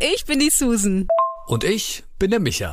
ich bin die Susan. Und ich bin der Micha.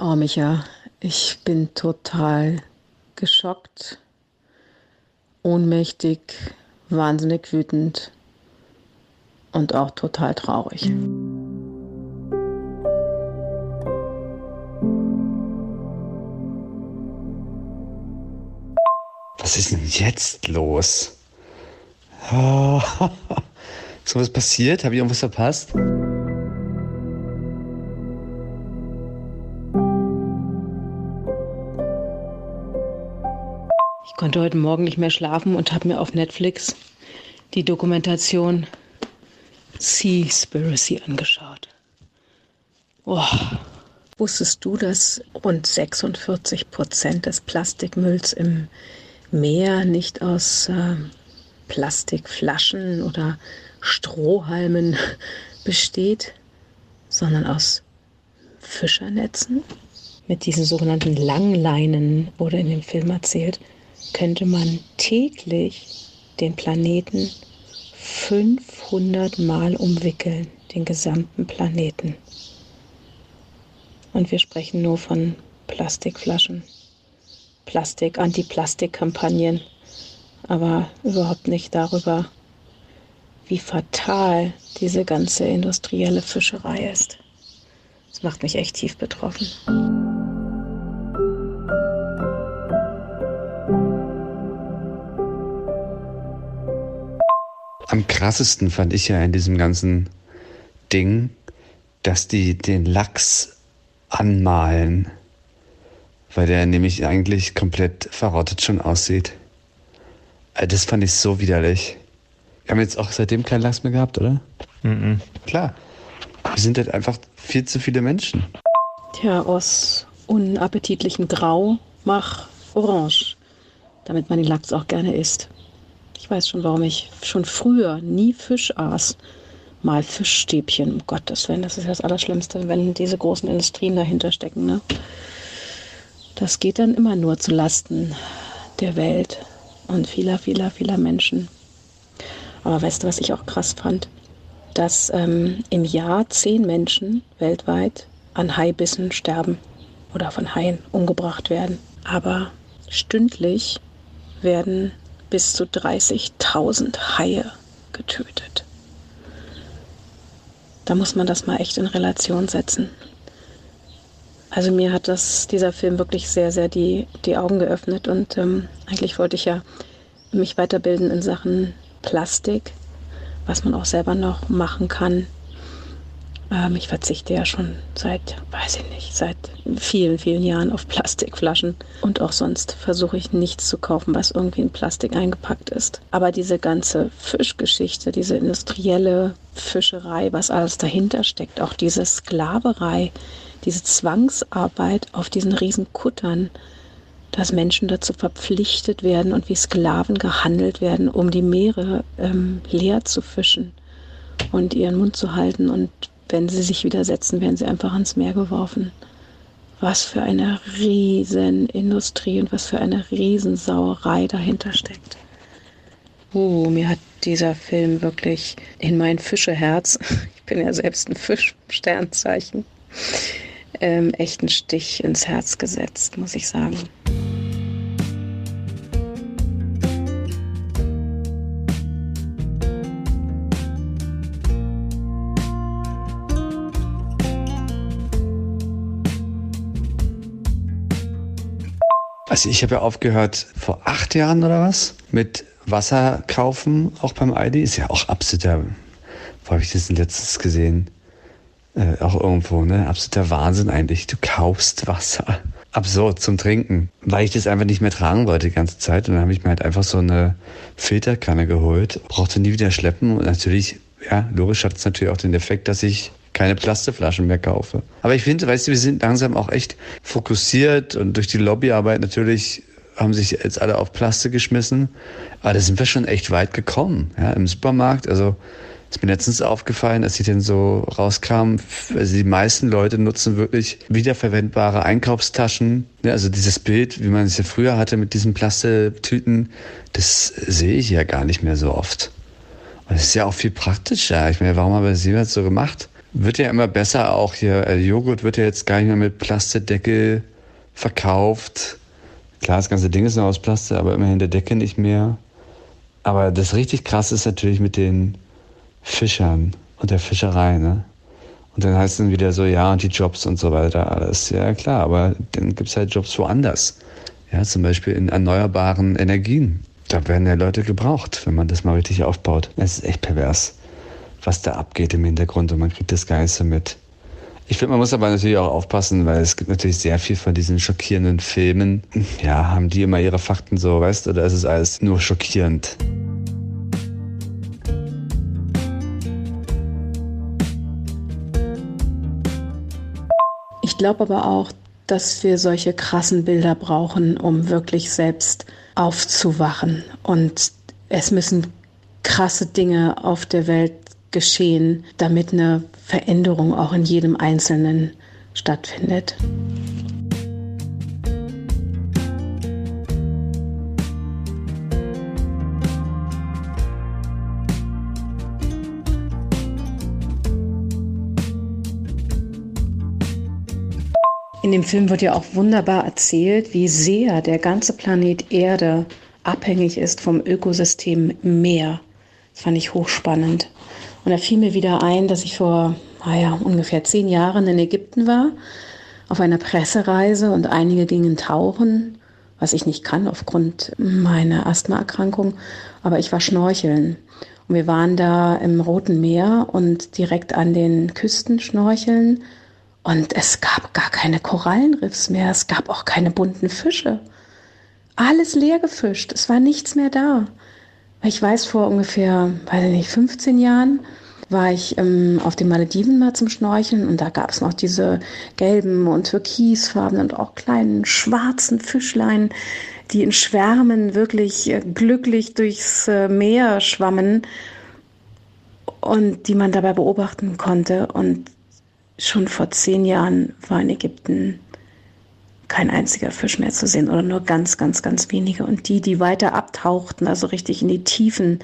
Oh, Micha, ich bin total geschockt, ohnmächtig, wahnsinnig wütend und auch total traurig. Was ist denn jetzt los? Oh, ist was passiert? Habe ich irgendwas verpasst? Konnte heute Morgen nicht mehr schlafen und habe mir auf Netflix die Dokumentation Seaspiracy angeschaut. Oh. Wusstest du, dass rund 46 Prozent des Plastikmülls im Meer nicht aus äh, Plastikflaschen oder Strohhalmen besteht, sondern aus Fischernetzen? Mit diesen sogenannten Langleinen wurde in dem Film erzählt, könnte man täglich den Planeten 500 Mal umwickeln, den gesamten Planeten. Und wir sprechen nur von Plastikflaschen, Plastik, Anti-Plastik-Kampagnen, aber überhaupt nicht darüber, wie fatal diese ganze industrielle Fischerei ist. Das macht mich echt tief betroffen. Krassesten fand ich ja in diesem ganzen Ding, dass die den Lachs anmalen, weil der nämlich eigentlich komplett verrottet schon aussieht. Äh, Das fand ich so widerlich. Wir haben jetzt auch seitdem keinen Lachs mehr gehabt, oder? Mhm. Klar. Wir sind halt einfach viel zu viele Menschen. Tja, aus unappetitlichem Grau mach Orange, damit man den Lachs auch gerne isst. Ich weiß schon, warum ich schon früher nie Fisch aß. Mal Fischstäbchen, um Gottes Willen, das ist das Allerschlimmste, wenn diese großen Industrien dahinter stecken. Ne? Das geht dann immer nur zu Lasten der Welt und vieler, vieler, vieler Menschen. Aber weißt du, was ich auch krass fand? Dass ähm, im Jahr zehn Menschen weltweit an Haibissen sterben oder von Haien umgebracht werden. Aber stündlich werden bis zu 30.000 Haie getötet. Da muss man das mal echt in Relation setzen. Also mir hat das, dieser Film wirklich sehr, sehr die, die Augen geöffnet und ähm, eigentlich wollte ich ja mich weiterbilden in Sachen Plastik, was man auch selber noch machen kann. Ähm, ich verzichte ja schon seit, weiß ich nicht, seit vielen, vielen Jahren auf Plastikflaschen. Und auch sonst versuche ich nichts zu kaufen, was irgendwie in Plastik eingepackt ist. Aber diese ganze Fischgeschichte, diese industrielle Fischerei, was alles dahinter steckt, auch diese Sklaverei, diese Zwangsarbeit auf diesen riesen Kuttern, dass Menschen dazu verpflichtet werden und wie Sklaven gehandelt werden, um die Meere ähm, leer zu fischen und ihren Mund zu halten. Und wenn sie sich widersetzen, werden sie einfach ans Meer geworfen. Was für eine Riesenindustrie und was für eine Riesensauerei dahinter steckt. Oh, mir hat dieser Film wirklich in mein Fischeherz, ich bin ja selbst ein Fisch-Sternzeichen, ähm, echt einen Stich ins Herz gesetzt, muss ich sagen. Also ich habe ja aufgehört vor acht Jahren oder was mit Wasser kaufen, auch beim Aldi. Ist ja auch absoluter, wo habe ich das denn letztes gesehen? Äh, auch irgendwo, ne? Absoluter Wahnsinn eigentlich. Du kaufst Wasser. Absurd zum Trinken. Weil ich das einfach nicht mehr tragen wollte die ganze Zeit. Und dann habe ich mir halt einfach so eine Filterkanne geholt. Brauchte nie wieder schleppen. Und natürlich, ja, logisch hat es natürlich auch den Effekt, dass ich keine Plastikflaschen mehr kaufe. Aber ich finde, weißt du, wir sind langsam auch echt fokussiert und durch die Lobbyarbeit natürlich haben sich jetzt alle auf Plastik geschmissen. Aber da sind wir schon echt weit gekommen. Ja, Im Supermarkt, also ist mir letztens aufgefallen, als ich denn so rauskam, also die meisten Leute nutzen wirklich wiederverwendbare Einkaufstaschen. Ja, also dieses Bild, wie man es ja früher hatte mit diesen Plastiktüten, das sehe ich ja gar nicht mehr so oft. Und das ist ja auch viel praktischer. Ich meine, warum haben wir das jemals so gemacht? Wird ja immer besser auch hier. Also Joghurt wird ja jetzt gar nicht mehr mit Plastedeckel verkauft. Klar, das ganze Ding ist noch aus Plastik, aber immerhin der Deckel nicht mehr. Aber das richtig krass ist natürlich mit den Fischern und der Fischerei, ne? Und dann heißt es dann wieder so, ja, und die Jobs und so weiter, alles. Ja, klar, aber dann gibt es halt Jobs woanders. Ja, zum Beispiel in erneuerbaren Energien. Da werden ja Leute gebraucht, wenn man das mal richtig aufbaut. Es ist echt pervers, was da abgeht im Hintergrund und man kriegt das Geiste mit. Ich finde, man muss aber natürlich auch aufpassen, weil es gibt natürlich sehr viel von diesen schockierenden Filmen. Ja, haben die immer ihre Fakten so, weißt du, oder ist es alles nur schockierend? Ich glaube aber auch, dass wir solche krassen Bilder brauchen, um wirklich selbst aufzuwachen. Und es müssen krasse Dinge auf der Welt geschehen, damit eine Veränderung auch in jedem Einzelnen stattfindet. In dem Film wird ja auch wunderbar erzählt, wie sehr der ganze Planet Erde abhängig ist vom Ökosystem Meer. Das fand ich hochspannend. Und da fiel mir wieder ein, dass ich vor naja, ungefähr zehn Jahren in Ägypten war, auf einer Pressereise und einige gingen tauchen, was ich nicht kann aufgrund meiner Asthmaerkrankung, aber ich war schnorcheln. Und wir waren da im Roten Meer und direkt an den Küsten schnorcheln und es gab gar keine Korallenriffs mehr, es gab auch keine bunten Fische. Alles leer gefischt, es war nichts mehr da. Ich weiß, vor ungefähr, weiß ich nicht, 15 Jahren war ich ähm, auf den Malediven mal zum Schnorcheln und da gab es noch diese gelben und türkisfarben und auch kleinen schwarzen Fischlein, die in Schwärmen wirklich äh, glücklich durchs äh, Meer schwammen und die man dabei beobachten konnte. Und schon vor zehn Jahren war in Ägypten kein einziger Fisch mehr zu sehen oder nur ganz, ganz, ganz wenige. Und die, die weiter abtauchten, also richtig in die Tiefen,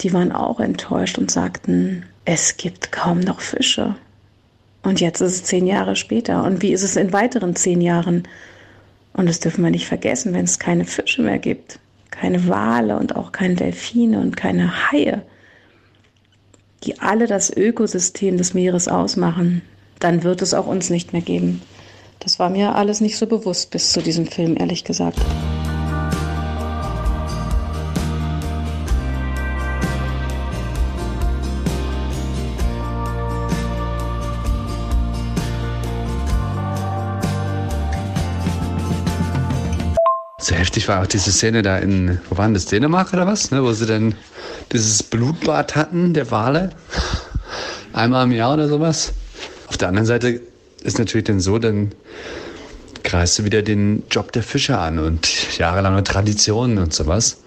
die waren auch enttäuscht und sagten, es gibt kaum noch Fische. Und jetzt ist es zehn Jahre später. Und wie ist es in weiteren zehn Jahren? Und das dürfen wir nicht vergessen, wenn es keine Fische mehr gibt, keine Wale und auch keine Delfine und keine Haie, die alle das Ökosystem des Meeres ausmachen, dann wird es auch uns nicht mehr geben. Das war mir alles nicht so bewusst bis zu diesem Film, ehrlich gesagt. So heftig war auch diese Szene da in, wo waren das, Dänemark oder was? Ne, wo sie dann dieses Blutbad hatten, der Wale. Einmal im Jahr oder sowas. Auf der anderen Seite ist natürlich dann so, dann kreist du wieder den Job der Fischer an und jahrelange Traditionen und sowas.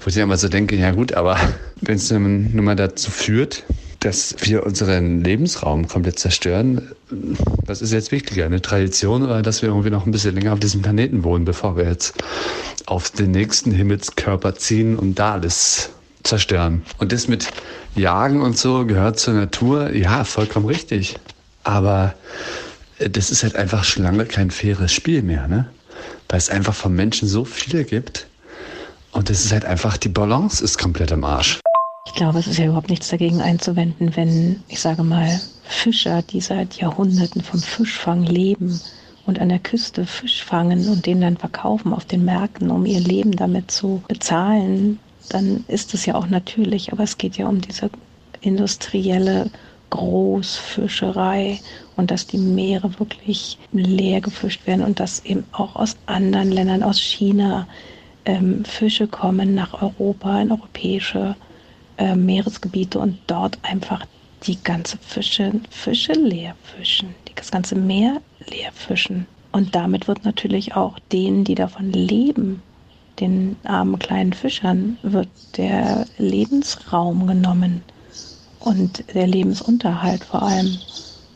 Wo ich immer so denke, ja gut, aber wenn es nun mal dazu führt, dass wir unseren Lebensraum komplett zerstören, was ist jetzt wichtiger? Eine Tradition oder dass wir irgendwie noch ein bisschen länger auf diesem Planeten wohnen, bevor wir jetzt auf den nächsten Himmelskörper ziehen und da alles zerstören? Und das mit Jagen und so gehört zur Natur, ja, vollkommen richtig. Aber das ist halt einfach schon lange kein faires Spiel mehr, ne? Weil es einfach von Menschen so viele gibt. Und es ist halt einfach, die Balance ist komplett am Arsch. Ich glaube, es ist ja überhaupt nichts dagegen einzuwenden, wenn, ich sage mal, Fischer, die seit Jahrhunderten vom Fischfang leben und an der Küste Fisch fangen und den dann verkaufen auf den Märkten, um ihr Leben damit zu bezahlen, dann ist es ja auch natürlich. Aber es geht ja um diese industrielle Großfischerei und dass die Meere wirklich leer gefischt werden und dass eben auch aus anderen Ländern, aus China, ähm, Fische kommen nach Europa, in europäische äh, Meeresgebiete und dort einfach die ganze Fische, Fische leer fischen, das ganze Meer leer fischen. Und damit wird natürlich auch denen, die davon leben, den armen kleinen Fischern, wird der Lebensraum genommen und der Lebensunterhalt vor allem.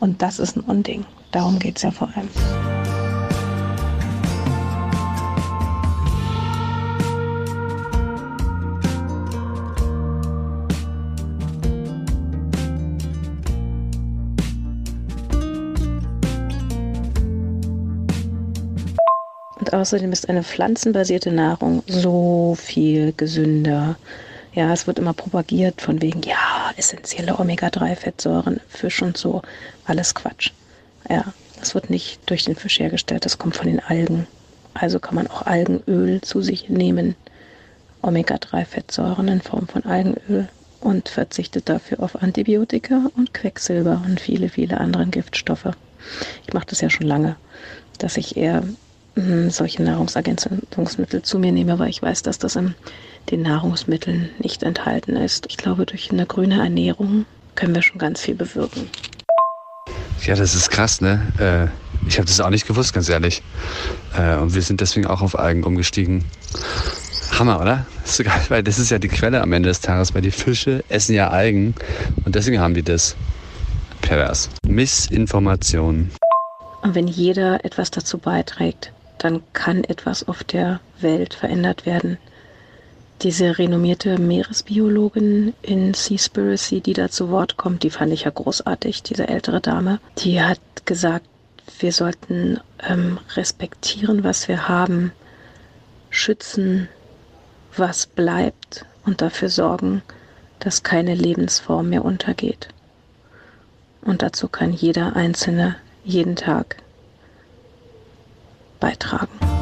Und das ist ein Unding. Darum geht es ja vor allem. Und außerdem ist eine pflanzenbasierte Nahrung so viel gesünder. Ja, es wird immer propagiert von wegen, ja, essentielle Omega-3-Fettsäuren, Fisch und so. Alles Quatsch. Ja, das wird nicht durch den Fisch hergestellt, das kommt von den Algen. Also kann man auch Algenöl zu sich nehmen. Omega-3-Fettsäuren in Form von Algenöl und verzichtet dafür auf Antibiotika und Quecksilber und viele, viele andere Giftstoffe. Ich mache das ja schon lange, dass ich eher mh, solche Nahrungsergänzungsmittel zu mir nehme, weil ich weiß, dass das in den Nahrungsmitteln nicht enthalten ist. Ich glaube, durch eine grüne Ernährung können wir schon ganz viel bewirken. Ja, das ist krass, ne? Äh, ich habe das auch nicht gewusst, ganz ehrlich. Äh, und wir sind deswegen auch auf Algen umgestiegen. Hammer, oder? Das ist geil, weil das ist ja die Quelle am Ende des Tages, weil die Fische essen ja Algen und deswegen haben die das. Pervers. Missinformation. Und wenn jeder etwas dazu beiträgt, dann kann etwas auf der Welt verändert werden. Diese renommierte Meeresbiologin in Seaspiracy, die da zu Wort kommt, die fand ich ja großartig, diese ältere Dame. Die hat gesagt, wir sollten ähm, respektieren, was wir haben, schützen, was bleibt und dafür sorgen, dass keine Lebensform mehr untergeht. Und dazu kann jeder Einzelne jeden Tag beitragen.